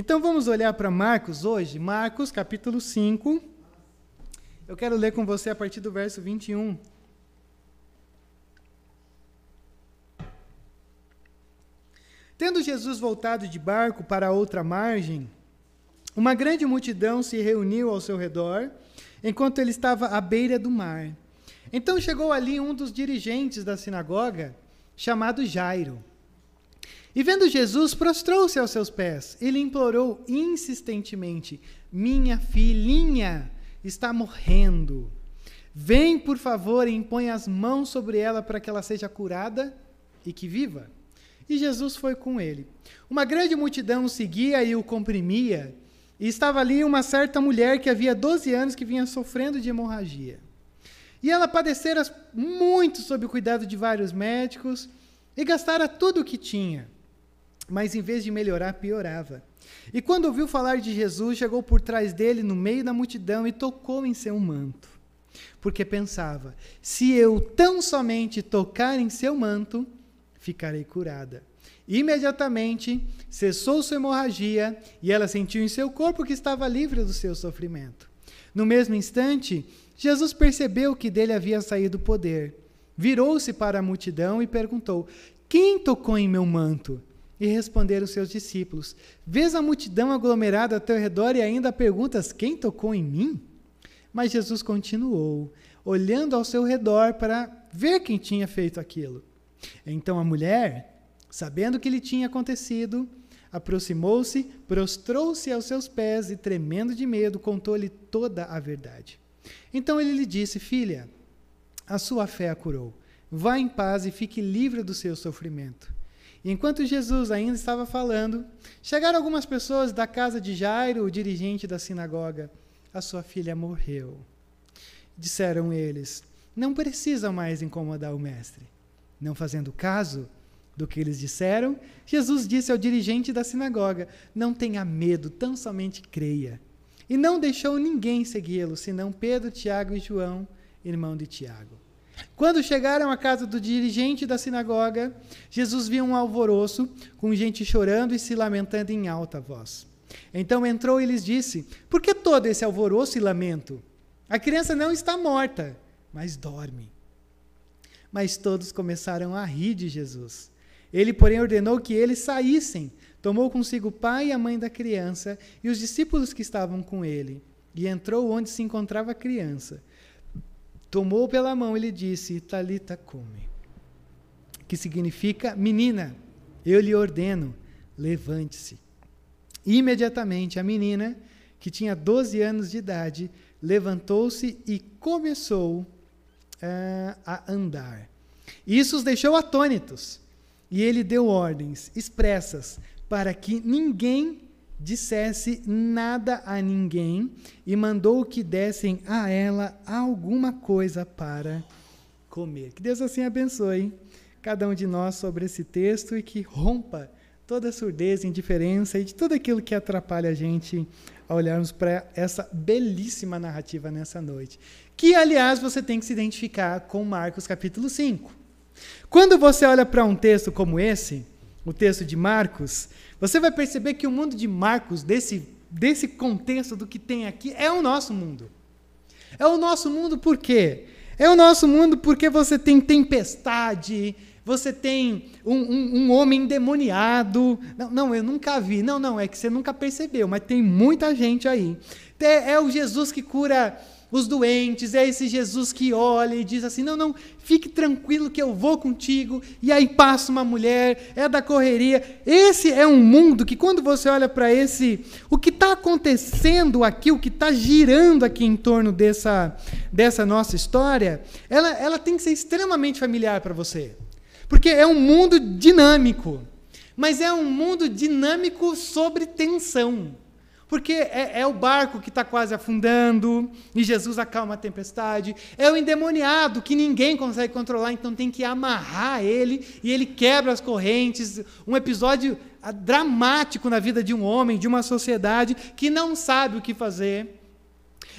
Então vamos olhar para Marcos hoje, Marcos capítulo 5. Eu quero ler com você a partir do verso 21. Tendo Jesus voltado de barco para outra margem, uma grande multidão se reuniu ao seu redor, enquanto ele estava à beira do mar. Então chegou ali um dos dirigentes da sinagoga, chamado Jairo. E vendo Jesus, prostrou-se aos seus pés. Ele implorou insistentemente: Minha filhinha está morrendo. Vem, por favor, e impõe as mãos sobre ela para que ela seja curada e que viva e Jesus foi com ele. Uma grande multidão seguia e o comprimia, e estava ali uma certa mulher que havia 12 anos que vinha sofrendo de hemorragia. E ela padecera muito sob o cuidado de vários médicos e gastara tudo o que tinha. Mas em vez de melhorar, piorava. E quando ouviu falar de Jesus, chegou por trás dele, no meio da multidão, e tocou em seu manto. Porque pensava: se eu tão somente tocar em seu manto, ficarei curada. Imediatamente cessou sua hemorragia e ela sentiu em seu corpo que estava livre do seu sofrimento. No mesmo instante, Jesus percebeu que dele havia saído poder. Virou-se para a multidão e perguntou: Quem tocou em meu manto? E responderam seus discípulos: Vês a multidão aglomerada ao teu redor e ainda perguntas: Quem tocou em mim? Mas Jesus continuou, olhando ao seu redor para ver quem tinha feito aquilo. Então a mulher, sabendo o que lhe tinha acontecido, aproximou-se, prostrou-se aos seus pés e, tremendo de medo, contou-lhe toda a verdade. Então ele lhe disse: Filha, a sua fé a curou. Vá em paz e fique livre do seu sofrimento. E enquanto Jesus ainda estava falando, chegaram algumas pessoas da casa de Jairo, o dirigente da sinagoga. A sua filha morreu. Disseram eles: Não precisa mais incomodar o mestre não fazendo caso do que eles disseram, Jesus disse ao dirigente da sinagoga: Não tenha medo, tão somente creia. E não deixou ninguém segui-lo, senão Pedro, Tiago e João, irmão de Tiago. Quando chegaram à casa do dirigente da sinagoga, Jesus viu um alvoroço, com gente chorando e se lamentando em alta voz. Então entrou e lhes disse: Por que todo esse alvoroço e lamento? A criança não está morta, mas dorme. Mas todos começaram a rir de Jesus. Ele, porém, ordenou que eles saíssem. Tomou consigo o pai e a mãe da criança e os discípulos que estavam com ele. E entrou onde se encontrava a criança. Tomou pela mão e lhe disse: Talita come. Que significa: Menina, eu lhe ordeno, levante-se. Imediatamente a menina, que tinha 12 anos de idade, levantou-se e começou uh, a andar. Isso os deixou atônitos. E ele deu ordens expressas para que ninguém dissesse nada a ninguém e mandou que dessem a ela alguma coisa para comer. Que Deus assim abençoe cada um de nós sobre esse texto e que rompa toda surdez, indiferença e de tudo aquilo que atrapalha a gente a olharmos para essa belíssima narrativa nessa noite que, aliás, você tem que se identificar com Marcos capítulo 5. Quando você olha para um texto como esse, o texto de Marcos, você vai perceber que o mundo de Marcos, desse, desse contexto do que tem aqui, é o nosso mundo. É o nosso mundo por quê? É o nosso mundo porque você tem tempestade, você tem um, um, um, homem endemoniado. Não, não, eu nunca vi. Não, não, é que você nunca percebeu, mas tem muita gente aí. É, o Jesus que cura os doentes, é esse Jesus que olha e diz assim: não, não, fique tranquilo que eu vou contigo. E aí passa uma mulher, é da correria. Esse é um mundo que, quando você olha para esse, o que está acontecendo aqui, o que está girando aqui em torno dessa, dessa nossa história, ela, ela tem que ser extremamente familiar para você. Porque é um mundo dinâmico, mas é um mundo dinâmico sobre tensão. Porque é, é o barco que está quase afundando e Jesus acalma a tempestade. É o endemoniado que ninguém consegue controlar, então tem que amarrar ele e ele quebra as correntes. Um episódio ah, dramático na vida de um homem, de uma sociedade que não sabe o que fazer.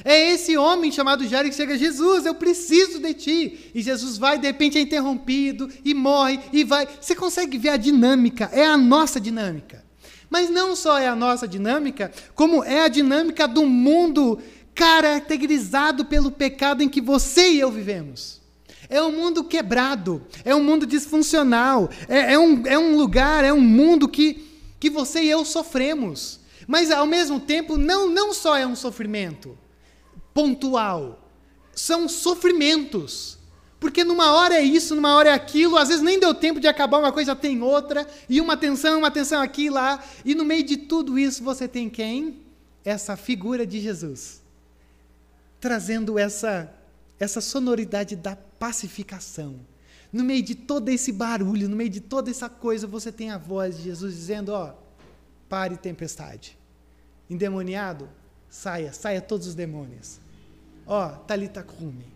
É esse homem chamado Jairo que chega, Jesus, eu preciso de ti. E Jesus vai, de repente é interrompido e morre e vai. Você consegue ver a dinâmica? É a nossa dinâmica. Mas não só é a nossa dinâmica, como é a dinâmica do mundo caracterizado pelo pecado em que você e eu vivemos. É um mundo quebrado, é um mundo disfuncional, é, é, um, é um lugar, é um mundo que, que você e eu sofremos. Mas, ao mesmo tempo, não, não só é um sofrimento pontual, são sofrimentos. Porque numa hora é isso, numa hora é aquilo, às vezes nem deu tempo de acabar uma coisa, tem outra, e uma tensão, uma tensão aqui e lá, e no meio de tudo isso você tem quem? Essa figura de Jesus, trazendo essa, essa sonoridade da pacificação. No meio de todo esse barulho, no meio de toda essa coisa, você tem a voz de Jesus dizendo: Ó, pare tempestade. Endemoniado, saia, saia todos os demônios. Ó, Talita Kumi,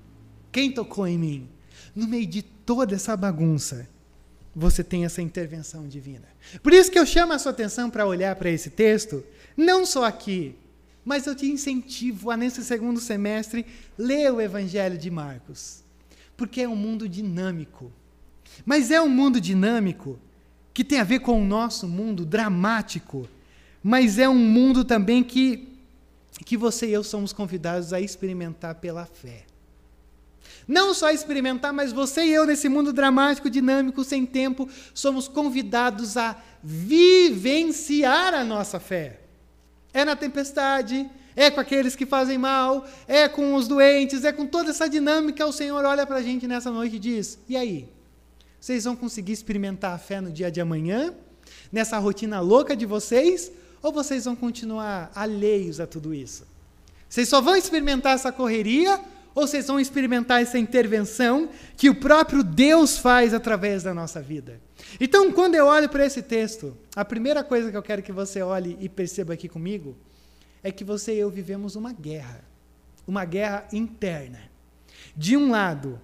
quem tocou em mim? No meio de toda essa bagunça, você tem essa intervenção divina. Por isso que eu chamo a sua atenção para olhar para esse texto, não só aqui, mas eu te incentivo a, nesse segundo semestre, ler o Evangelho de Marcos. Porque é um mundo dinâmico. Mas é um mundo dinâmico que tem a ver com o nosso mundo dramático, mas é um mundo também que, que você e eu somos convidados a experimentar pela fé. Não só experimentar, mas você e eu, nesse mundo dramático, dinâmico, sem tempo, somos convidados a vivenciar a nossa fé. É na tempestade, é com aqueles que fazem mal, é com os doentes, é com toda essa dinâmica. O Senhor olha para a gente nessa noite e diz: e aí? Vocês vão conseguir experimentar a fé no dia de amanhã? Nessa rotina louca de vocês? Ou vocês vão continuar alheios a tudo isso? Vocês só vão experimentar essa correria ou vocês vão experimentar essa intervenção que o próprio Deus faz através da nossa vida. Então, quando eu olho para esse texto, a primeira coisa que eu quero que você olhe e perceba aqui comigo é que você e eu vivemos uma guerra, uma guerra interna. De um lado,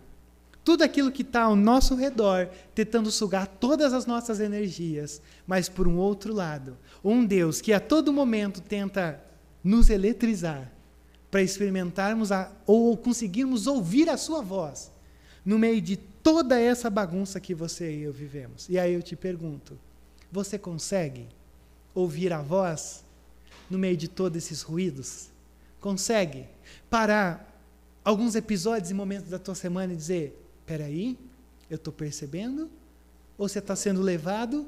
tudo aquilo que está ao nosso redor tentando sugar todas as nossas energias, mas por um outro lado, um Deus que a todo momento tenta nos eletrizar para experimentarmos a, ou conseguirmos ouvir a sua voz no meio de toda essa bagunça que você e eu vivemos. E aí eu te pergunto: você consegue ouvir a voz no meio de todos esses ruídos? Consegue parar alguns episódios e momentos da tua semana e dizer: peraí, eu estou percebendo? Ou você está sendo levado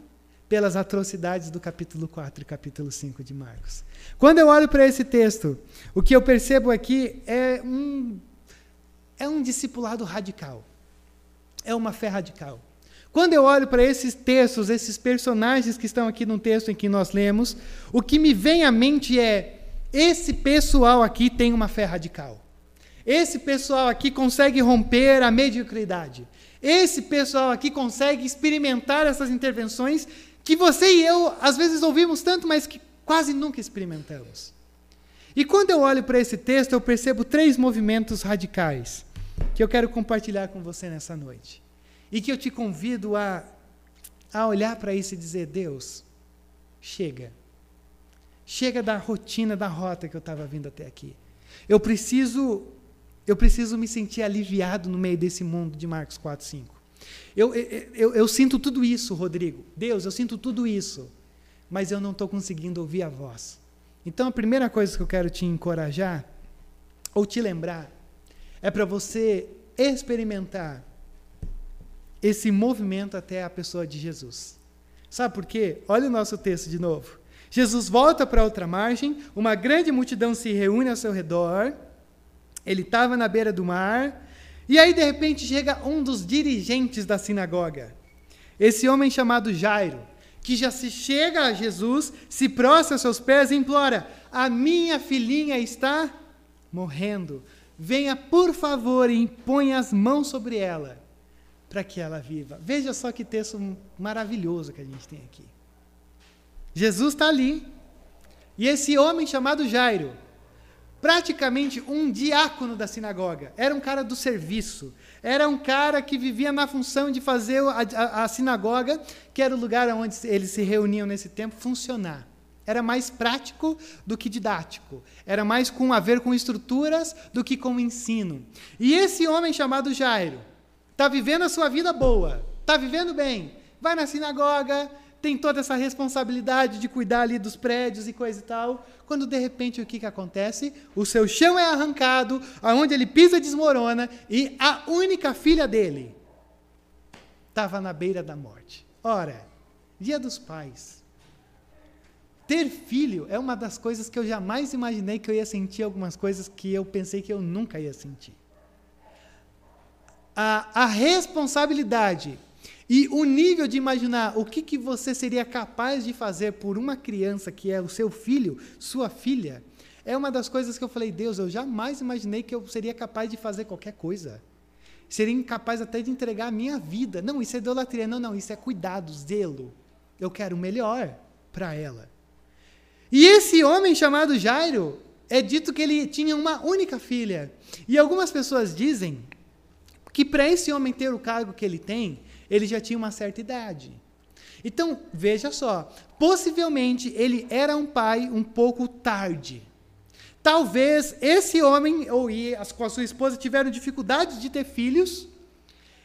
pelas atrocidades do capítulo 4 e capítulo 5 de Marcos. Quando eu olho para esse texto, o que eu percebo aqui é um, é um discipulado radical. É uma fé radical. Quando eu olho para esses textos, esses personagens que estão aqui no texto em que nós lemos, o que me vem à mente é: esse pessoal aqui tem uma fé radical. Esse pessoal aqui consegue romper a mediocridade. Esse pessoal aqui consegue experimentar essas intervenções que você e eu às vezes ouvimos tanto, mas que quase nunca experimentamos. E quando eu olho para esse texto, eu percebo três movimentos radicais que eu quero compartilhar com você nessa noite. E que eu te convido a, a olhar para isso e dizer: Deus, chega. Chega da rotina, da rota que eu estava vindo até aqui. Eu preciso, eu preciso me sentir aliviado no meio desse mundo de Marcos 4, 5. Eu, eu, eu, sinto tudo isso, Rodrigo. Deus, eu sinto tudo isso. Mas eu não estou conseguindo ouvir a voz. Então, a primeira coisa que eu quero te encorajar, ou te lembrar, é para você experimentar esse movimento até a pessoa de Jesus. Sabe por quê? Olha o nosso texto de novo. Jesus volta para outra margem, uma grande multidão se reúne ao seu redor. Ele estava na beira do mar, e aí, de repente, chega um dos dirigentes da sinagoga. Esse homem chamado Jairo, que já se chega a Jesus, se prostra aos seus pés e implora: A minha filhinha está morrendo. Venha, por favor, e impõe as mãos sobre ela, para que ela viva. Veja só que texto maravilhoso que a gente tem aqui. Jesus está ali. E esse homem chamado Jairo, praticamente um diácono da sinagoga. Era um cara do serviço. Era um cara que vivia na função de fazer a, a, a, sinagoga, que era o lugar onde eles se reuniam nesse tempo, funcionar. Era mais prático do que didático. Era mais com a ver com estruturas do que com ensino. E esse homem chamado Jairo está vivendo a sua vida boa, está vivendo bem. Vai na sinagoga, tem toda essa responsabilidade de cuidar ali dos prédios e coisa e tal, quando de repente o que, que acontece? O seu chão é arrancado, aonde ele pisa desmorona, e a única filha dele estava na beira da morte. Ora, dia dos pais. Ter filho é uma das coisas que eu jamais imaginei que eu ia sentir algumas coisas que eu pensei que eu nunca ia sentir. A, a responsabilidade e o nível de imaginar o que, que você seria capaz de fazer por uma criança que é o seu filho, sua filha, é uma das coisas que eu falei, Deus, eu jamais imaginei que eu seria capaz de fazer qualquer coisa. Seria incapaz até de entregar a minha vida. Não, isso é idolatria. Não, não, isso é cuidado, zelo. Eu quero o melhor para ela. E esse homem chamado Jairo, é dito que ele tinha uma única filha. E algumas pessoas dizem que para esse homem ter o cargo que ele tem, ele já tinha uma certa idade. Então, veja só, possivelmente ele era um pai um pouco tarde. Talvez esse homem ou com a sua esposa tiveram dificuldade de ter filhos.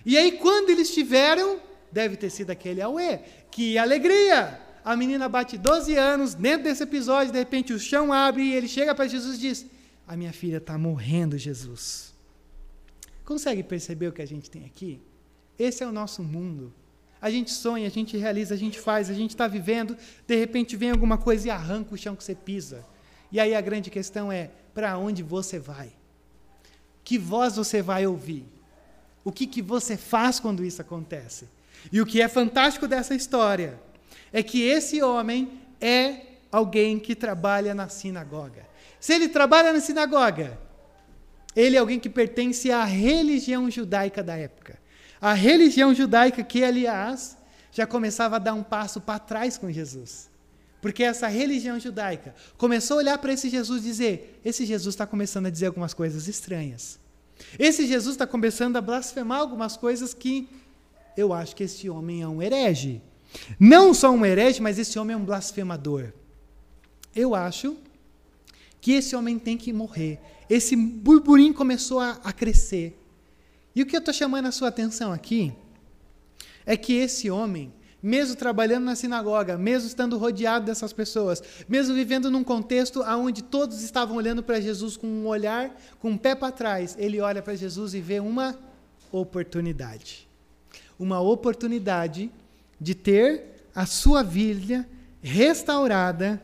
E aí, quando eles tiveram, deve ter sido aquele auê. Que alegria! A menina bate 12 anos, dentro desse episódio, de repente o chão abre e ele chega para Jesus e diz: A minha filha está morrendo, Jesus. Consegue perceber o que a gente tem aqui? Esse é o nosso mundo. A gente sonha, a gente realiza, a gente faz, a gente está vivendo, de repente vem alguma coisa e arranca o chão que você pisa. E aí a grande questão é: para onde você vai? Que voz você vai ouvir? O que, que você faz quando isso acontece? E o que é fantástico dessa história é que esse homem é alguém que trabalha na sinagoga. Se ele trabalha na sinagoga, ele é alguém que pertence à religião judaica da época. A religião judaica que, aliás, já começava a dar um passo para trás com Jesus. Porque essa religião judaica começou a olhar para esse Jesus e dizer: esse Jesus está começando a dizer algumas coisas estranhas. Esse Jesus está começando a blasfemar algumas coisas que eu acho que esse homem é um herege. Não só um herege, mas esse homem é um blasfemador. Eu acho que esse homem tem que morrer. Esse burburinho começou a, a crescer. E o que eu estou chamando a sua atenção aqui é que esse homem, mesmo trabalhando na sinagoga, mesmo estando rodeado dessas pessoas, mesmo vivendo num contexto onde todos estavam olhando para Jesus com um olhar, com um pé para trás, ele olha para Jesus e vê uma oportunidade. Uma oportunidade de ter a sua vida restaurada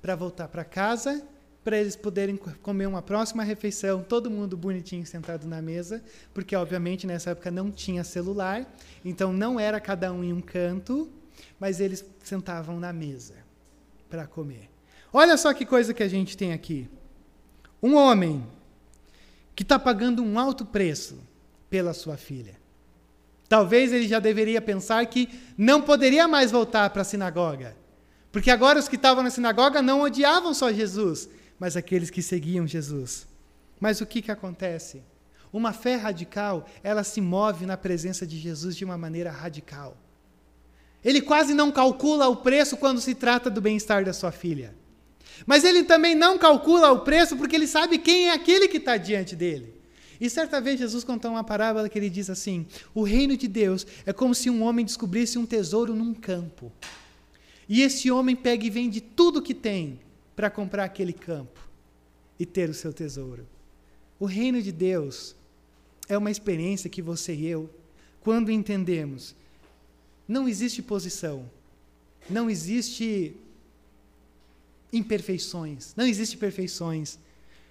para voltar para casa para eles poderem comer uma próxima refeição, todo mundo bonitinho sentado na mesa, porque obviamente nessa época não tinha celular, então não era cada um em um canto, mas eles sentavam na mesa para comer. Olha só que coisa que a gente tem aqui. Um homem que está pagando um alto preço pela sua filha. Talvez ele já deveria pensar que não poderia mais voltar para a sinagoga. Porque agora os que estavam na sinagoga não odiavam só Jesus, mas aqueles que seguiam Jesus. Mas o que, que acontece? Uma fé radical, ela se move na presença de Jesus de uma maneira radical. Ele quase não calcula o preço quando se trata do bem-estar da sua filha. Mas ele também não calcula o preço porque ele sabe quem é aquele que está diante dele. E certa vez Jesus contou uma parábola que ele diz assim: O reino de Deus é como se um homem descobrisse um tesouro num campo. E esse homem pega e vende tudo que tem para comprar aquele campo e ter o seu tesouro. O reino de Deus é uma experiência que você e eu, quando entendemos, não existe posição, não existe imperfeições, não existe perfeições,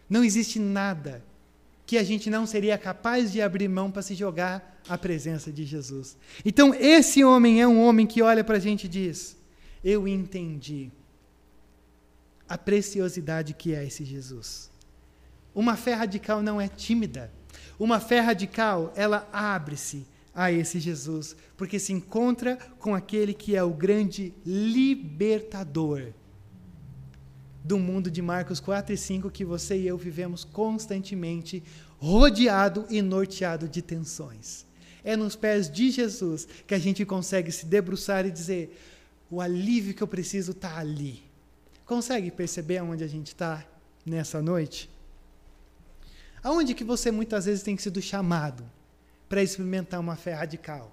não existe nada que a gente não seria capaz de abrir mão para se jogar à presença de Jesus. Então, esse homem é um homem que olha para a gente e diz: Eu entendi a preciosidade que é esse Jesus. Uma fé radical não é tímida. Uma fé radical, ela abre-se a esse Jesus, porque se encontra com aquele que é o grande libertador do mundo de Marcos 4 e 5 que você e eu vivemos constantemente rodeado e norteado de tensões. É nos pés de Jesus que a gente consegue se debruçar e dizer: o alívio que eu preciso está ali. Consegue perceber aonde a gente está nessa noite? Aonde que você muitas vezes tem sido chamado para experimentar uma fé radical?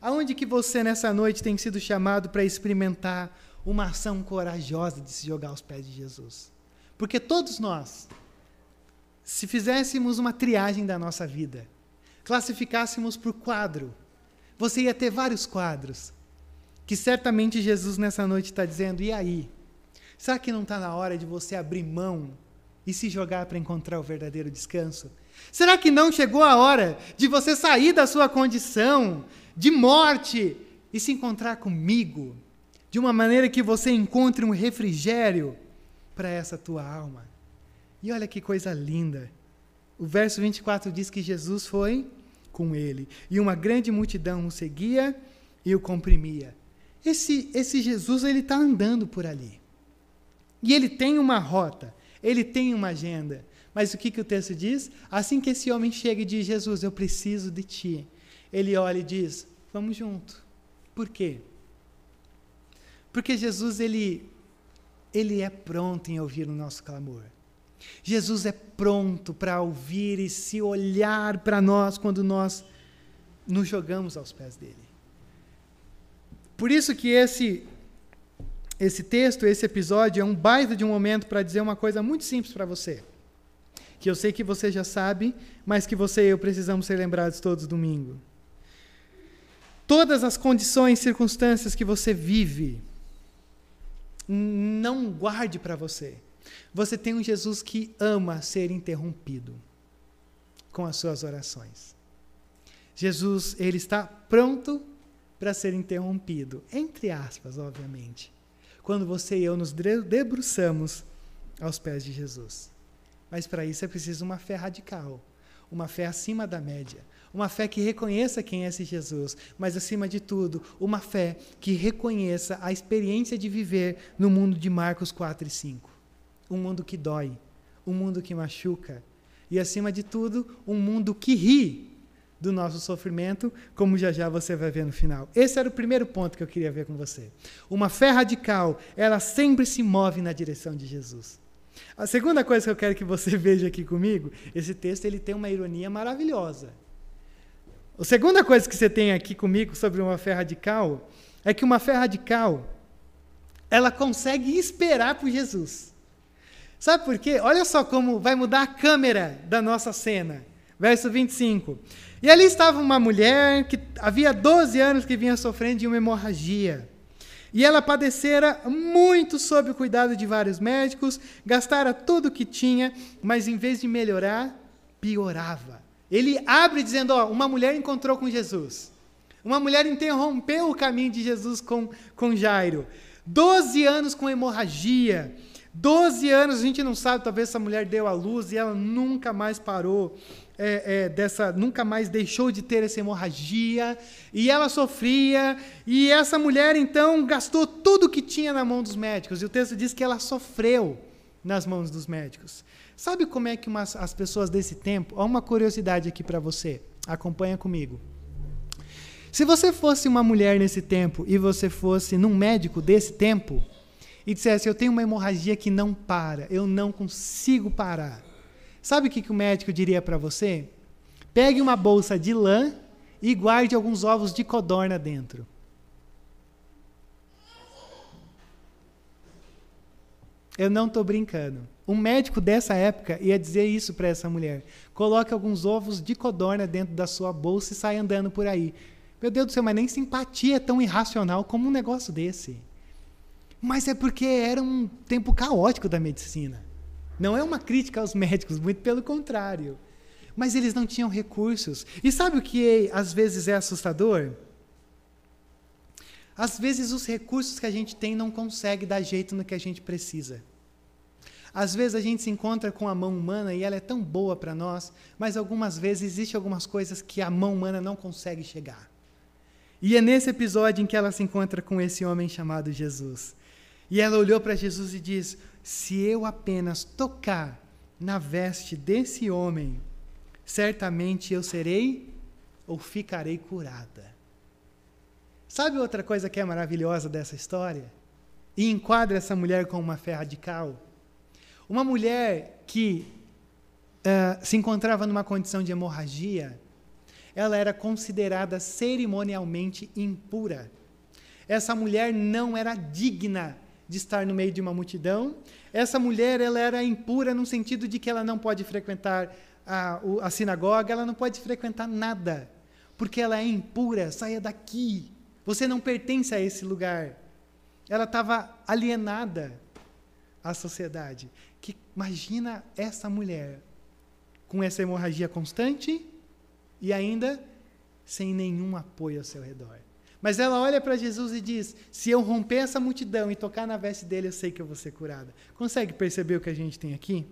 Aonde que você nessa noite tem sido chamado para experimentar uma ação corajosa de se jogar aos pés de Jesus? Porque todos nós, se fizéssemos uma triagem da nossa vida, classificássemos por quadro, você ia ter vários quadros. Que certamente Jesus nessa noite está dizendo: e aí? Será que não está na hora de você abrir mão e se jogar para encontrar o verdadeiro descanso? Será que não chegou a hora de você sair da sua condição de morte e se encontrar comigo? De uma maneira que você encontre um refrigério para essa tua alma. E olha que coisa linda. O verso 24 diz que Jesus foi com ele, e uma grande multidão o seguia e o comprimia. Esse, esse Jesus, ele está andando por ali. E ele tem uma rota, ele tem uma agenda. Mas o que, que o texto diz? Assim que esse homem chega e diz: Jesus, eu preciso de ti. Ele olha e diz: Vamos junto. Por quê? Porque Jesus, ele, ele é pronto em ouvir o nosso clamor. Jesus é pronto para ouvir e se olhar para nós quando nós nos jogamos aos pés dele. Por isso que esse esse texto, esse episódio é um baita de um momento para dizer uma coisa muito simples para você. Que eu sei que você já sabe, mas que você e eu precisamos ser lembrados todos domingo. Todas as condições, circunstâncias que você vive, não guarde para você. Você tem um Jesus que ama ser interrompido com as suas orações. Jesus, ele está pronto para ser interrompido, entre aspas, obviamente quando você e eu nos debruçamos aos pés de Jesus. Mas para isso é preciso uma fé radical, uma fé acima da média, uma fé que reconheça quem é esse Jesus, mas acima de tudo, uma fé que reconheça a experiência de viver no mundo de Marcos 4 e 5. Um mundo que dói, um mundo que machuca, e acima de tudo, um mundo que ri do nosso sofrimento, como já já você vai ver no final. Esse era o primeiro ponto que eu queria ver com você. Uma fé radical, ela sempre se move na direção de Jesus. A segunda coisa que eu quero que você veja aqui comigo, esse texto ele tem uma ironia maravilhosa. A segunda coisa que você tem aqui comigo sobre uma fé radical é que uma fé radical ela consegue esperar por Jesus. Sabe por quê? Olha só como vai mudar a câmera da nossa cena. Verso 25. E ali estava uma mulher que havia 12 anos que vinha sofrendo de uma hemorragia. E ela padecera muito sob o cuidado de vários médicos, gastara tudo o que tinha, mas em vez de melhorar, piorava. Ele abre dizendo: Ó, uma mulher encontrou com Jesus. Uma mulher interrompeu o caminho de Jesus com, com Jairo. Doze anos com hemorragia. Doze anos, a gente não sabe, talvez essa mulher deu à luz e ela nunca mais parou é, é, dessa, nunca mais deixou de ter essa hemorragia, e ela sofria, e essa mulher então gastou tudo que tinha na mão dos médicos, e o texto diz que ela sofreu nas mãos dos médicos. Sabe como é que umas, as pessoas desse tempo. Há uma curiosidade aqui para você, acompanha comigo. Se você fosse uma mulher nesse tempo e você fosse num médico desse tempo e dissesse: Eu tenho uma hemorragia que não para, eu não consigo parar Sabe o que, que o médico diria para você? Pegue uma bolsa de lã e guarde alguns ovos de codorna dentro. Eu não estou brincando. Um médico dessa época ia dizer isso para essa mulher: coloque alguns ovos de codorna dentro da sua bolsa e saia andando por aí. Meu Deus do céu, mas nem simpatia é tão irracional como um negócio desse. Mas é porque era um tempo caótico da medicina. Não é uma crítica aos médicos, muito pelo contrário. Mas eles não tinham recursos. E sabe o que às vezes é assustador? Às vezes os recursos que a gente tem não conseguem dar jeito no que a gente precisa. Às vezes a gente se encontra com a mão humana e ela é tão boa para nós, mas algumas vezes existem algumas coisas que a mão humana não consegue chegar. E é nesse episódio em que ela se encontra com esse homem chamado Jesus. E ela olhou para Jesus e diz: se eu apenas tocar na veste desse homem, certamente eu serei ou ficarei curada. Sabe outra coisa que é maravilhosa dessa história? E enquadra essa mulher com uma fé radical? Uma mulher que uh, se encontrava numa condição de hemorragia, ela era considerada cerimonialmente impura. Essa mulher não era digna de estar no meio de uma multidão. Essa mulher ela era impura no sentido de que ela não pode frequentar a, a sinagoga, ela não pode frequentar nada, porque ela é impura. Saia daqui. Você não pertence a esse lugar. Ela estava alienada à sociedade. Que imagina essa mulher com essa hemorragia constante e ainda sem nenhum apoio ao seu redor. Mas ela olha para Jesus e diz: Se eu romper essa multidão e tocar na veste dele, eu sei que eu vou ser curada. Consegue perceber o que a gente tem aqui?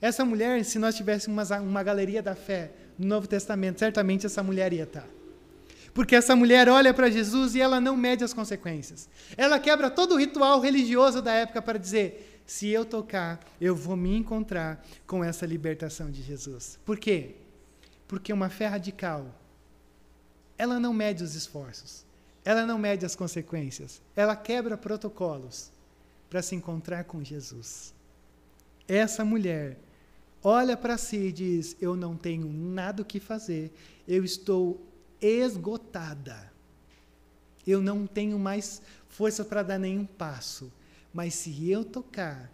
Essa mulher, se nós tivéssemos uma, uma galeria da fé no Novo Testamento, certamente essa mulher ia estar. Porque essa mulher olha para Jesus e ela não mede as consequências. Ela quebra todo o ritual religioso da época para dizer: se eu tocar, eu vou me encontrar com essa libertação de Jesus. Por quê? Porque uma fé radical, ela não mede os esforços, ela não mede as consequências, ela quebra protocolos para se encontrar com Jesus. Essa mulher olha para si e diz: Eu não tenho nada o que fazer, eu estou esgotada. Eu não tenho mais força para dar nenhum passo. Mas se eu tocar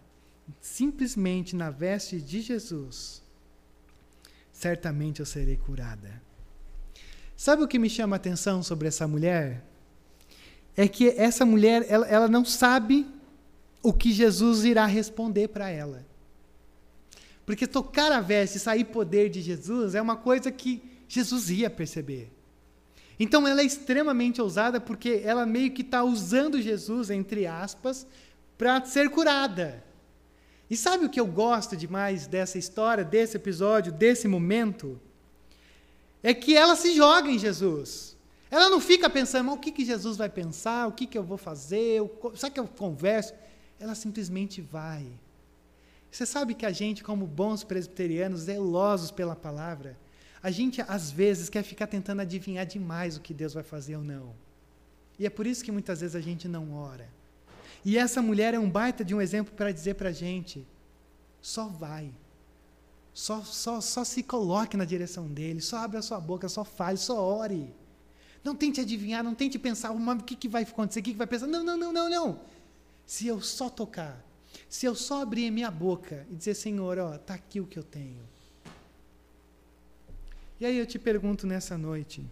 simplesmente na veste de Jesus, certamente eu serei curada. Sabe o que me chama a atenção sobre essa mulher? É que essa mulher, ela, ela não sabe o que Jesus irá responder para ela. Porque tocar a veste e sair poder de Jesus é uma coisa que Jesus ia perceber. Então ela é extremamente ousada porque ela meio que está usando Jesus, entre aspas, para ser curada. E sabe o que eu gosto demais dessa história, desse episódio, desse momento? É que ela se joga em Jesus. Ela não fica pensando, o que, que Jesus vai pensar, o que, que eu vou fazer, será que eu converso? Ela simplesmente vai. Você sabe que a gente, como bons presbiterianos, zelosos pela palavra, a gente, às vezes, quer ficar tentando adivinhar demais o que Deus vai fazer ou não. E é por isso que muitas vezes a gente não ora. E essa mulher é um baita de um exemplo para dizer para a gente: só vai. Só, só, só se coloque na direção dele, só abra a sua boca, só fale, só ore. Não tente adivinhar, não tente pensar o que, que vai acontecer, o que, que vai pensar. Não, não, não, não, não. Se eu só tocar, se eu só abrir a minha boca e dizer, Senhor, ó, está aqui o que eu tenho. E aí eu te pergunto nessa noite: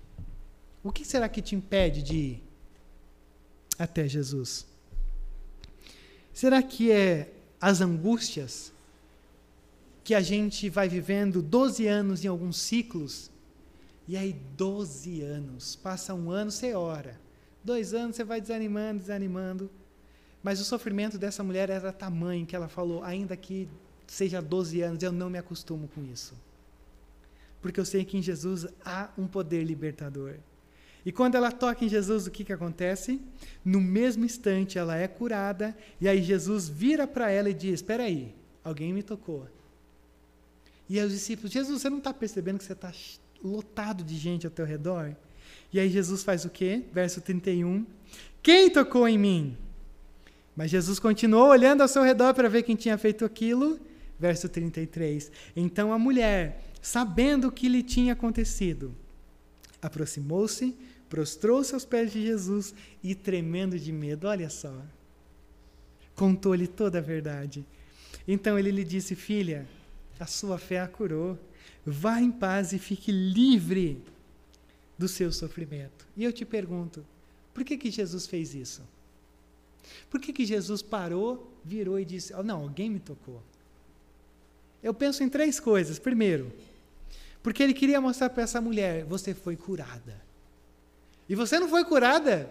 o que será que te impede de ir até Jesus? Será que é as angústias que a gente vai vivendo 12 anos em alguns ciclos? E aí, 12 anos, passa um ano, você ora. Dois anos você vai desanimando, desanimando. Mas o sofrimento dessa mulher era tamanho que ela falou: ainda que seja 12 anos, eu não me acostumo com isso porque eu sei que em Jesus há um poder libertador. E quando ela toca em Jesus, o que, que acontece? No mesmo instante, ela é curada, e aí Jesus vira para ela e diz: Espera aí, alguém me tocou. E aí os discípulos: Jesus, você não está percebendo que você está lotado de gente ao teu redor? E aí Jesus faz o quê? Verso 31. Quem tocou em mim? Mas Jesus continuou olhando ao seu redor para ver quem tinha feito aquilo. Verso 33. Então a mulher, sabendo o que lhe tinha acontecido. Aproximou-se, prostrou-se aos pés de Jesus e, tremendo de medo, olha só, contou-lhe toda a verdade. Então ele lhe disse: Filha, a sua fé a curou. Vá em paz e fique livre do seu sofrimento. E eu te pergunto: por que, que Jesus fez isso? Por que, que Jesus parou, virou e disse: oh, Não, alguém me tocou? Eu penso em três coisas. Primeiro, porque ele queria mostrar para essa mulher: você foi curada. E você não foi curada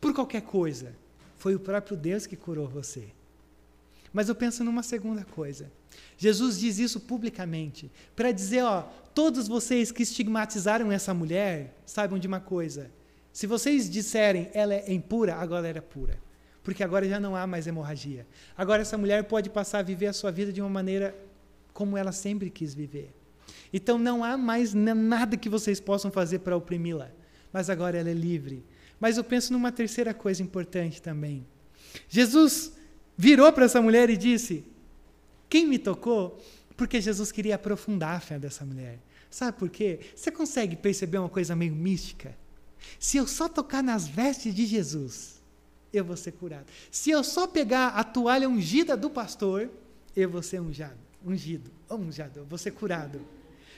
por qualquer coisa. Foi o próprio Deus que curou você. Mas eu penso numa segunda coisa. Jesus diz isso publicamente para dizer, ó, todos vocês que estigmatizaram essa mulher, saibam de uma coisa. Se vocês disserem ela é impura, agora ela é pura. Porque agora já não há mais hemorragia. Agora essa mulher pode passar a viver a sua vida de uma maneira como ela sempre quis viver. Então não há mais nada que vocês possam fazer para oprimi-la. Mas agora ela é livre. Mas eu penso numa terceira coisa importante também. Jesus virou para essa mulher e disse: Quem me tocou? Porque Jesus queria aprofundar a fé dessa mulher. Sabe por quê? Você consegue perceber uma coisa meio mística? Se eu só tocar nas vestes de Jesus, eu vou ser curado. Se eu só pegar a toalha ungida do pastor, eu vou ser ungido, ungido, ungido, eu vou ser curado.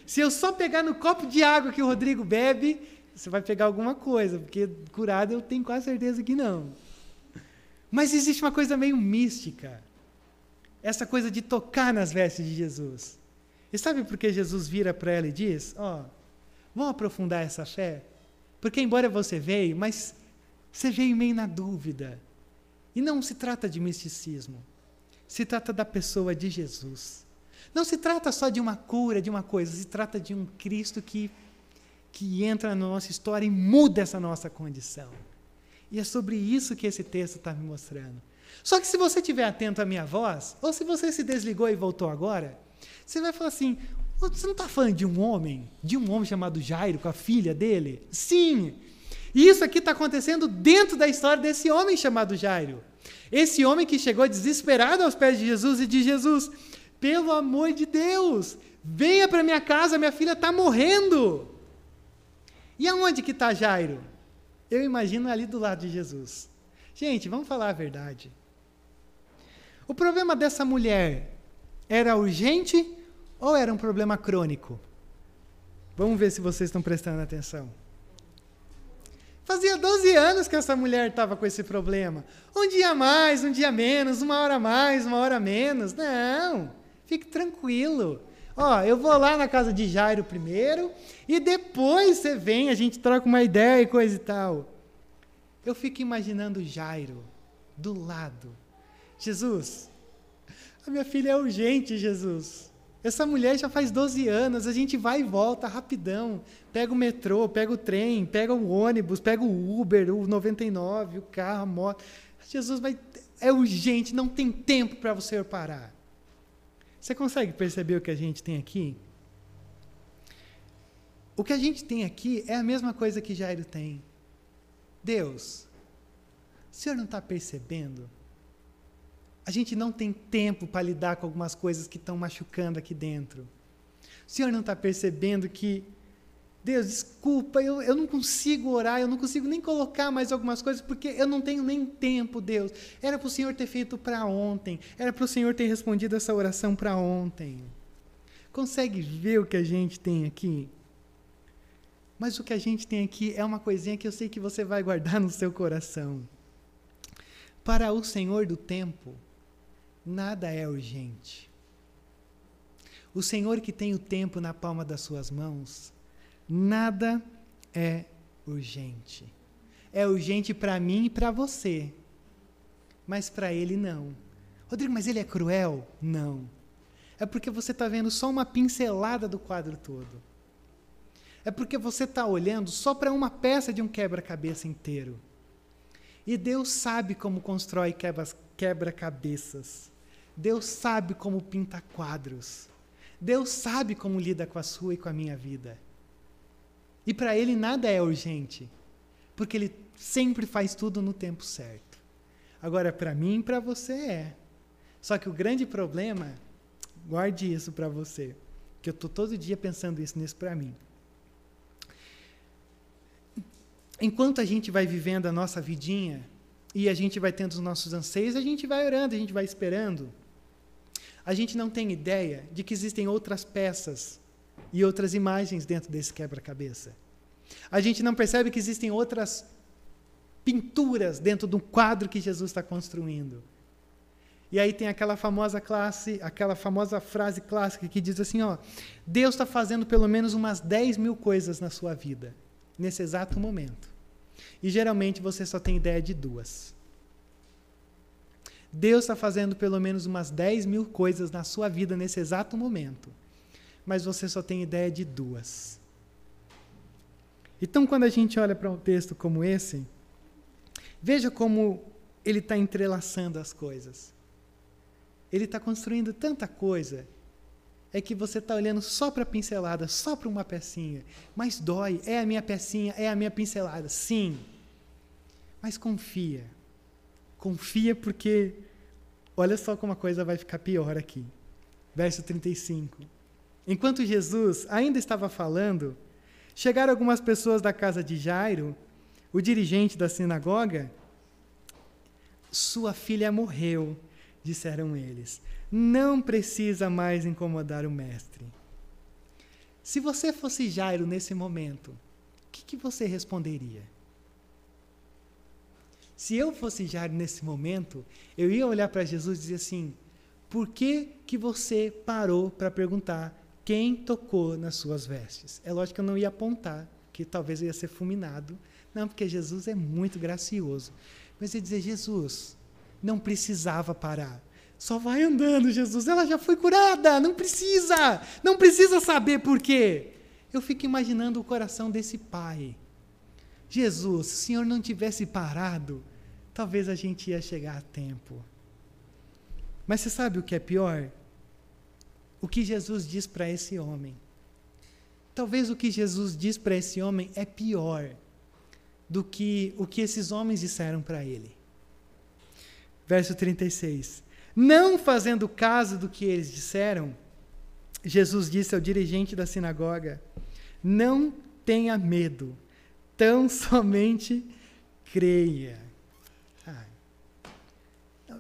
Se eu só pegar no copo de água que o Rodrigo bebe, você vai pegar alguma coisa, porque curado eu tenho quase certeza que não. Mas existe uma coisa meio mística. Essa coisa de tocar nas vestes de Jesus. E sabe por que Jesus vira para ela e diz: Ó, oh, vamos aprofundar essa fé? Porque, embora você veio, mas você veio meio na dúvida. E não se trata de misticismo. Se trata da pessoa de Jesus. Não se trata só de uma cura, de uma coisa, se trata de um Cristo que, que entra na nossa história e muda essa nossa condição. E é sobre isso que esse texto está me mostrando. Só que se você estiver atento à minha voz, ou se você se desligou e voltou agora, você vai falar assim: você não está falando de um homem? De um homem chamado Jairo, com a filha dele? Sim! Isso aqui está acontecendo dentro da história desse homem chamado Jairo. Esse homem que chegou desesperado aos pés de Jesus e de Jesus: pelo amor de Deus, venha para minha casa, minha filha está morrendo. E aonde que está Jairo? Eu imagino ali do lado de Jesus. Gente, vamos falar a verdade. O problema dessa mulher era urgente ou era um problema crônico? Vamos ver se vocês estão prestando atenção. Fazia 12 anos que essa mulher estava com esse problema. Um dia mais, um dia menos, uma hora mais, uma hora menos. Não, fique tranquilo. Ó, eu vou lá na casa de Jairo primeiro e depois você vem, a gente troca uma ideia e coisa e tal. Eu fico imaginando Jairo do lado. Jesus, a minha filha é urgente, Jesus. Essa mulher já faz 12 anos, a gente vai e volta rapidão. Pega o metrô, pega o trem, pega o ônibus, pega o Uber, o 99, o carro, a moto. Jesus vai. É urgente, não tem tempo para você parar. Você consegue perceber o que a gente tem aqui? O que a gente tem aqui é a mesma coisa que Jairo tem. Deus, o senhor não está percebendo a gente não tem tempo para lidar com algumas coisas que estão machucando aqui dentro. O Senhor não está percebendo que, Deus, desculpa, eu, eu não consigo orar, eu não consigo nem colocar mais algumas coisas, porque eu não tenho nem tempo, Deus. Era para o Senhor ter feito para ontem, era para o Senhor ter respondido essa oração para ontem. Consegue ver o que a gente tem aqui? Mas o que a gente tem aqui é uma coisinha que eu sei que você vai guardar no seu coração. Para o Senhor do tempo, nada é urgente. O Senhor que tem o tempo na palma das suas mãos, nada é urgente. É urgente para mim e para você, mas para Ele não. Rodrigo, mas Ele é cruel? Não. É porque você está vendo só uma pincelada do quadro todo. É porque você está olhando só para uma peça de um quebra-cabeça inteiro. E Deus sabe como constrói quebra-cabeças. Deus sabe como pinta quadros. Deus sabe como lida com a sua e com a minha vida. E para Ele nada é urgente, porque Ele sempre faz tudo no tempo certo. Agora, para mim e para você é. Só que o grande problema, guarde isso para você, que eu estou todo dia pensando isso nisso para mim. Enquanto a gente vai vivendo a nossa vidinha e a gente vai tendo os nossos anseios, a gente vai orando, a gente vai esperando a gente não tem ideia de que existem outras peças e outras imagens dentro desse quebra-cabeça. A gente não percebe que existem outras pinturas dentro de um quadro que Jesus está construindo. E aí tem aquela famosa classe, aquela famosa frase clássica que diz assim, ó, Deus está fazendo pelo menos umas 10 mil coisas na sua vida, nesse exato momento. E geralmente você só tem ideia de duas. Deus está fazendo pelo menos umas 10 mil coisas na sua vida nesse exato momento, mas você só tem ideia de duas. Então, quando a gente olha para um texto como esse, veja como ele está entrelaçando as coisas. Ele está construindo tanta coisa, é que você está olhando só para a pincelada, só para uma pecinha. Mas dói, é a minha pecinha, é a minha pincelada, sim. Mas confia. Confia porque olha só como a coisa vai ficar pior aqui. Verso 35. enquanto Jesus ainda estava falando, chegaram algumas pessoas da casa de Jairo, o dirigente da sinagoga. Sua filha morreu, disseram eles. Não precisa mais incomodar o mestre. Se você fosse Jairo nesse momento, o que, que você responderia? Se eu fosse Jairo nesse momento, eu ia olhar para Jesus e dizer assim: por que, que você parou para perguntar quem tocou nas suas vestes? É lógico que eu não ia apontar, que talvez eu ia ser fulminado. Não, porque Jesus é muito gracioso. Mas ia dizer: Jesus, não precisava parar. Só vai andando, Jesus. Ela já foi curada. Não precisa. Não precisa saber por quê. Eu fico imaginando o coração desse pai Jesus, se o Senhor não tivesse parado, talvez a gente ia chegar a tempo. Mas você sabe o que é pior? O que Jesus diz para esse homem. Talvez o que Jesus diz para esse homem é pior do que o que esses homens disseram para ele. Verso 36. Não fazendo caso do que eles disseram, Jesus disse ao dirigente da sinagoga: Não tenha medo tão somente creia.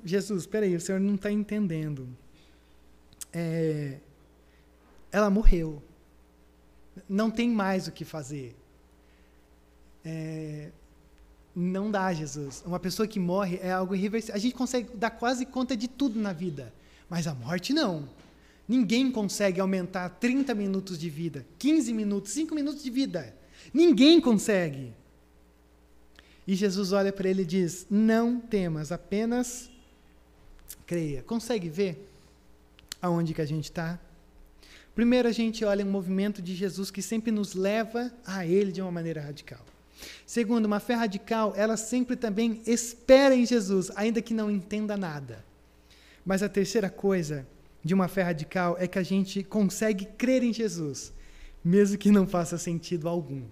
Jesus, espera aí, o senhor não está entendendo. É, ela morreu. Não tem mais o que fazer. É, não dá, Jesus. Uma pessoa que morre é algo irreversível. A gente consegue dar quase conta de tudo na vida, mas a morte não. Ninguém consegue aumentar 30 minutos de vida, 15 minutos, 5 minutos de vida. Ninguém consegue. E Jesus olha para ele e diz: Não temas, apenas creia. Consegue ver aonde que a gente está? Primeiro, a gente olha um movimento de Jesus que sempre nos leva a Ele de uma maneira radical. Segundo, uma fé radical, ela sempre também espera em Jesus, ainda que não entenda nada. Mas a terceira coisa de uma fé radical é que a gente consegue crer em Jesus, mesmo que não faça sentido algum.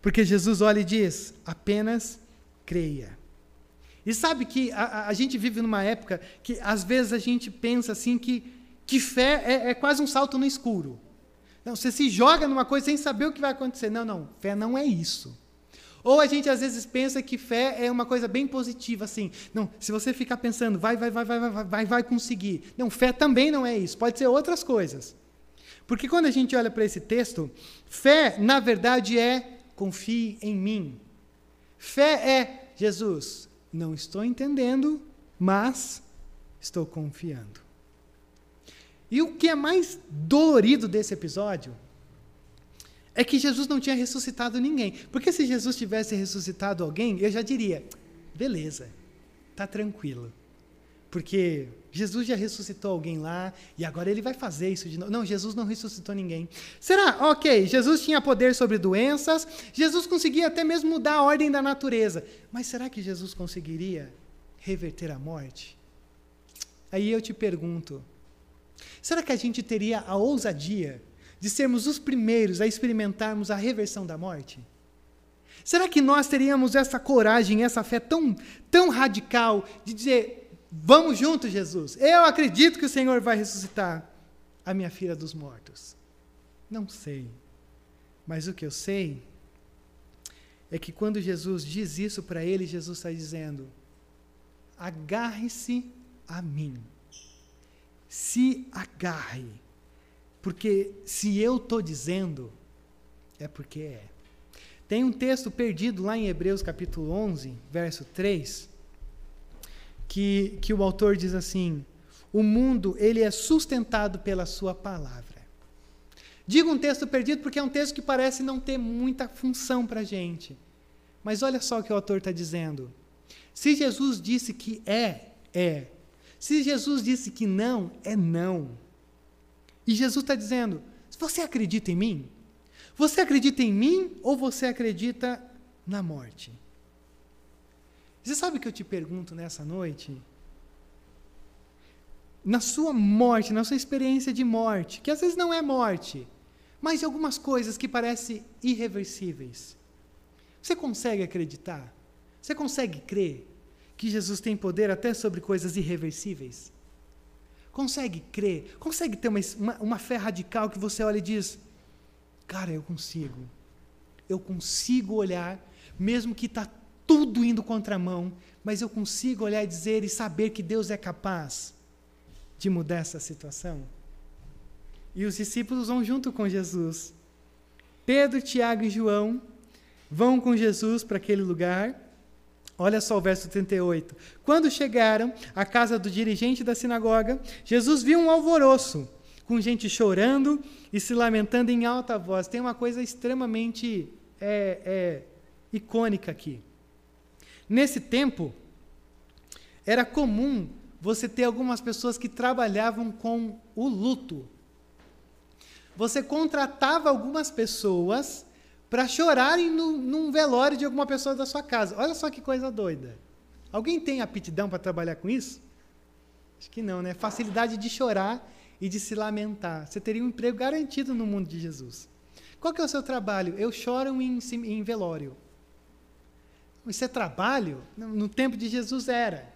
Porque Jesus olha e diz: apenas creia. E sabe que a, a, gente vive numa época que às vezes a gente pensa assim que, que fé é, é quase um salto no escuro. Não, você se joga numa coisa sem saber o que vai acontecer. Não, não, fé não é isso. Ou a gente às vezes pensa que fé é uma coisa bem positiva, assim. Não, se você ficar pensando, vai, vai, vai, vai, vai, vai, vai conseguir. Não, fé também não é isso. Pode ser outras coisas. Porque quando a gente olha para esse texto, fé, na verdade, é confie em mim. Fé é, Jesus, não estou entendendo, mas estou confiando. E o que é mais dolorido desse episódio é que Jesus não tinha ressuscitado ninguém. Porque se Jesus tivesse ressuscitado alguém, eu já diria: beleza, tá tranquilo. Porque Jesus já ressuscitou alguém lá e agora ele vai fazer isso de novo. Não, Jesus não ressuscitou ninguém. Será? Ok, Jesus tinha poder sobre doenças, Jesus conseguia até mesmo mudar a ordem da natureza. Mas será que Jesus conseguiria reverter a morte? Aí eu te pergunto: será que a gente teria a ousadia de sermos os primeiros a experimentarmos a reversão da morte? Será que nós teríamos essa coragem, essa fé tão, tão radical de dizer: Vamos juntos, Jesus. Eu acredito que o Senhor vai ressuscitar a minha filha dos mortos. Não sei. Mas o que eu sei é que quando Jesus diz isso para ele, Jesus está dizendo: agarre-se a mim. Se agarre. Porque se eu estou dizendo, é porque é. Tem um texto perdido lá em Hebreus capítulo 11, verso 3, que, que o autor diz assim: o mundo ele é sustentado pela sua palavra. Digo um texto perdido porque é um texto que parece não ter muita função para a gente. Mas olha só o que o autor está dizendo. Se Jesus disse que é, é. Se Jesus disse que não, é não. E Jesus está dizendo: você acredita em mim? Você acredita em mim ou você acredita na morte? Você sabe o que eu te pergunto nessa noite? Na sua morte, na sua experiência de morte, que às vezes não é morte, mas algumas coisas que parecem irreversíveis. Você consegue acreditar? Você consegue crer que Jesus tem poder até sobre coisas irreversíveis? Consegue crer? Consegue ter uma, uma, uma fé radical que você olha e diz: Cara, eu consigo. Eu consigo olhar, mesmo que está tudo indo contramão, mas eu consigo olhar e dizer e saber que Deus é capaz de mudar essa situação. E os discípulos vão junto com Jesus. Pedro, Tiago e João vão com Jesus para aquele lugar. Olha só o verso 38. Quando chegaram à casa do dirigente da sinagoga, Jesus viu um alvoroço, com gente chorando e se lamentando em alta voz. Tem uma coisa extremamente é, é, icônica aqui. Nesse tempo, era comum você ter algumas pessoas que trabalhavam com o luto. Você contratava algumas pessoas para chorarem no, num velório de alguma pessoa da sua casa. Olha só que coisa doida. Alguém tem aptidão para trabalhar com isso? Acho que não, né? Facilidade de chorar e de se lamentar. Você teria um emprego garantido no mundo de Jesus. Qual que é o seu trabalho? Eu choro em, em velório. Isso é trabalho? No tempo de Jesus era.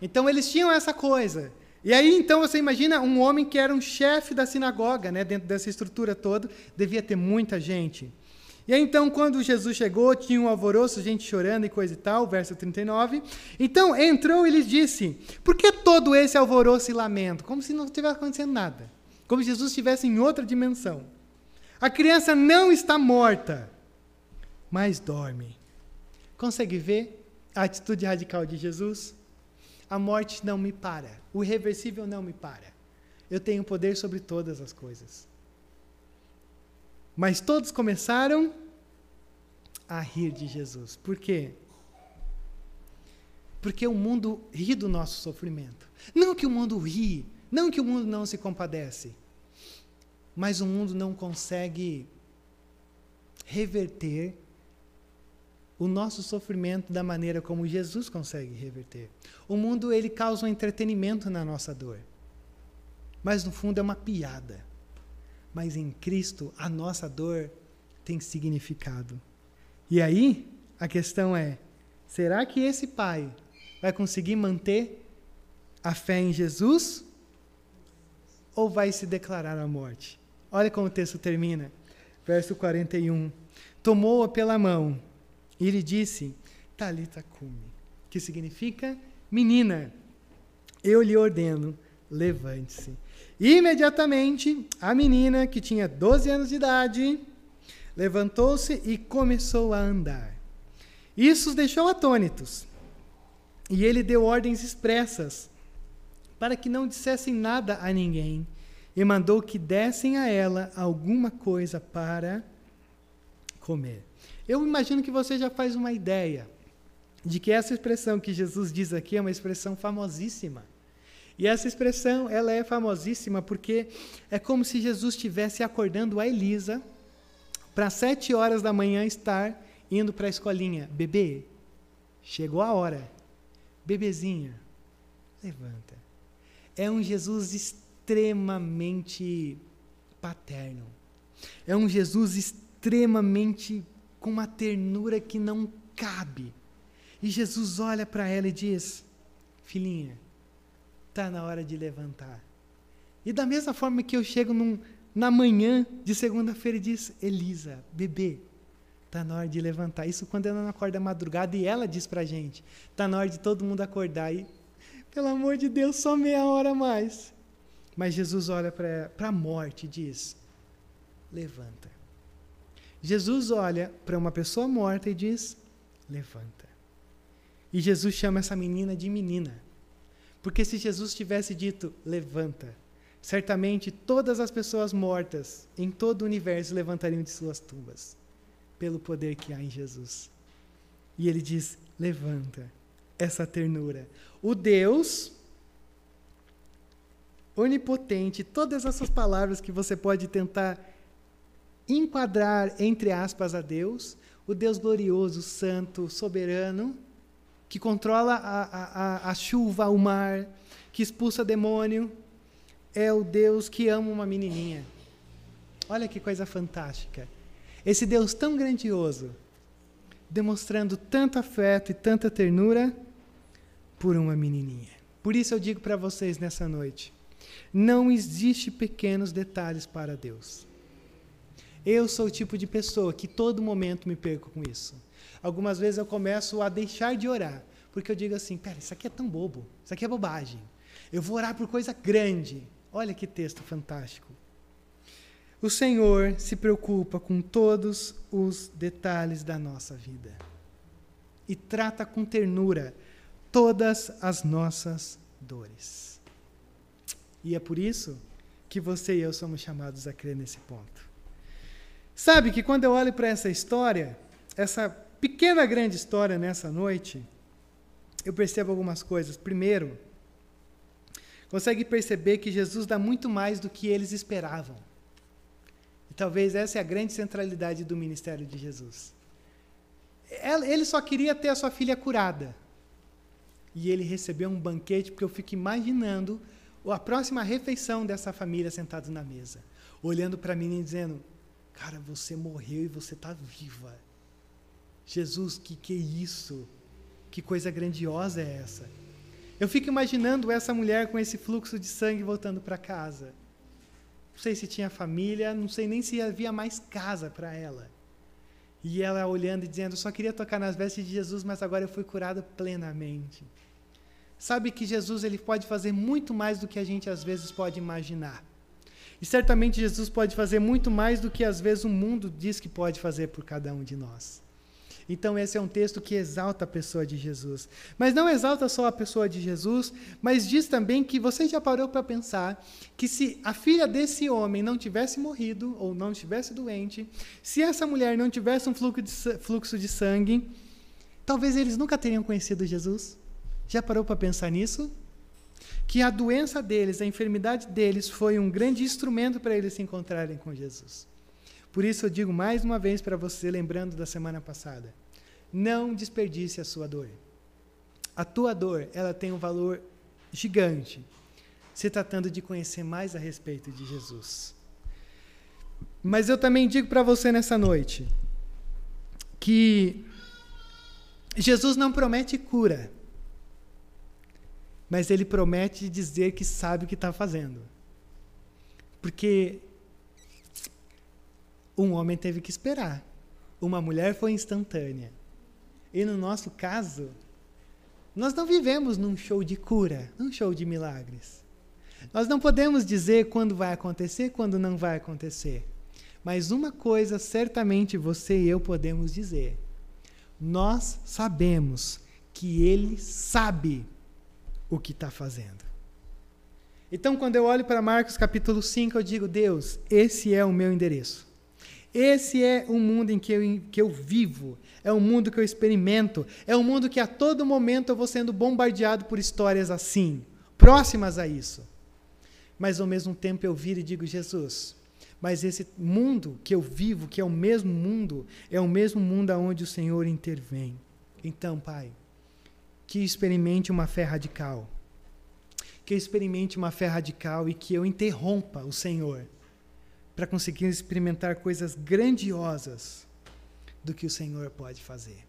Então eles tinham essa coisa. E aí então você imagina um homem que era um chefe da sinagoga, né, dentro dessa estrutura toda, devia ter muita gente. E aí então quando Jesus chegou, tinha um alvoroço, gente chorando e coisa e tal, verso 39. Então entrou e lhes disse: "Por que todo esse alvoroço e lamento?" Como se não estivesse acontecendo nada. Como se Jesus estivesse em outra dimensão. A criança não está morta, mas dorme. Consegue ver a atitude radical de Jesus? A morte não me para. O irreversível não me para. Eu tenho poder sobre todas as coisas. Mas todos começaram a rir de Jesus. Por quê? Porque o mundo ri do nosso sofrimento. Não que o mundo ri, não que o mundo não se compadece, mas o mundo não consegue reverter o nosso sofrimento da maneira como Jesus consegue reverter. O mundo ele causa um entretenimento na nossa dor. Mas no fundo é uma piada. Mas em Cristo a nossa dor tem significado. E aí a questão é: será que esse pai vai conseguir manter a fé em Jesus ou vai se declarar a morte? Olha como o texto termina. Verso 41. Tomou-a pela mão e ele disse, Talita cumi, que significa menina, eu lhe ordeno, levante-se. Imediatamente, a menina, que tinha 12 anos de idade, levantou-se e começou a andar. Isso os deixou atônitos. E ele deu ordens expressas para que não dissessem nada a ninguém e mandou que dessem a ela alguma coisa para comer. Eu imagino que você já faz uma ideia de que essa expressão que Jesus diz aqui é uma expressão famosíssima. E essa expressão, ela é famosíssima porque é como se Jesus estivesse acordando a Elisa para sete horas da manhã estar indo para a escolinha. Bebê, chegou a hora. Bebezinha, levanta. É um Jesus extremamente paterno. É um Jesus extremamente com uma ternura que não cabe. E Jesus olha para ela e diz: Filhinha, está na hora de levantar. E da mesma forma que eu chego num, na manhã de segunda-feira e diz: Elisa, bebê, está na hora de levantar. Isso quando ela não acorda madrugada e ela diz para a gente: está na hora de todo mundo acordar. E, pelo amor de Deus, só meia hora mais. Mas Jesus olha para a morte e diz: levanta. Jesus olha para uma pessoa morta e diz: levanta. E Jesus chama essa menina de menina. Porque se Jesus tivesse dito: levanta, certamente todas as pessoas mortas em todo o universo levantariam de suas tumbas, pelo poder que há em Jesus. E ele diz: levanta. Essa ternura. O Deus onipotente, todas essas palavras que você pode tentar enquadrar, entre aspas, a Deus, o Deus glorioso, santo, soberano, que controla a, a, a chuva, o mar, que expulsa demônio, é o Deus que ama uma menininha. Olha que coisa fantástica. Esse Deus tão grandioso, demonstrando tanto afeto e tanta ternura por uma menininha. Por isso eu digo para vocês nessa noite: Não existe pequenos detalhes para Deus. Eu sou o tipo de pessoa que todo momento me perco com isso. Algumas vezes eu começo a deixar de orar, porque eu digo assim: pera, isso aqui é tão bobo, isso aqui é bobagem. Eu vou orar por coisa grande. Olha que texto fantástico. O Senhor se preocupa com todos os detalhes da nossa vida e trata com ternura todas as nossas dores. E é por isso que você e eu somos chamados a crer nesse ponto. Sabe que quando eu olho para essa história, essa pequena grande história nessa noite, eu percebo algumas coisas. Primeiro, consegue perceber que Jesus dá muito mais do que eles esperavam. E talvez essa é a grande centralidade do ministério de Jesus. Ele só queria ter a sua filha curada. E ele recebeu um banquete, porque eu fico imaginando a próxima refeição dessa família sentados na mesa, olhando para mim e dizendo: Cara, você morreu e você está viva. Jesus, que que é isso? Que coisa grandiosa é essa? Eu fico imaginando essa mulher com esse fluxo de sangue voltando para casa. Não sei se tinha família, não sei nem se havia mais casa para ela. E ela olhando e dizendo: Só queria tocar nas vestes de Jesus, mas agora eu fui curada plenamente. Sabe que Jesus ele pode fazer muito mais do que a gente às vezes pode imaginar. E certamente Jesus pode fazer muito mais do que às vezes o mundo diz que pode fazer por cada um de nós. Então, esse é um texto que exalta a pessoa de Jesus. Mas não exalta só a pessoa de Jesus, mas diz também que você já parou para pensar que se a filha desse homem não tivesse morrido, ou não estivesse doente, se essa mulher não tivesse um fluxo de, fluxo de sangue, talvez eles nunca teriam conhecido Jesus. Já parou para pensar nisso? Que a doença deles, a enfermidade deles, foi um grande instrumento para eles se encontrarem com Jesus. Por isso eu digo mais uma vez para você, lembrando da semana passada: não desperdice a sua dor. A tua dor, ela tem um valor gigante, se tratando de conhecer mais a respeito de Jesus. Mas eu também digo para você nessa noite que Jesus não promete cura mas ele promete dizer que sabe o que está fazendo. Porque um homem teve que esperar, uma mulher foi instantânea. E no nosso caso, nós não vivemos num show de cura, num show de milagres. Nós não podemos dizer quando vai acontecer, quando não vai acontecer. Mas uma coisa certamente você e eu podemos dizer: nós sabemos que Ele sabe o que está fazendo. Então, quando eu olho para Marcos capítulo 5, eu digo: Deus, esse é o meu endereço. Esse é o mundo em que eu, que eu vivo, é o mundo que eu experimento, é o mundo que a todo momento eu vou sendo bombardeado por histórias assim, próximas a isso. Mas ao mesmo tempo eu viro e digo: Jesus, mas esse mundo que eu vivo, que é o mesmo mundo, é o mesmo mundo aonde o Senhor intervém. Então, Pai, que experimente uma fé radical. Que eu experimente uma fé radical e que eu interrompa o Senhor para conseguir experimentar coisas grandiosas do que o Senhor pode fazer.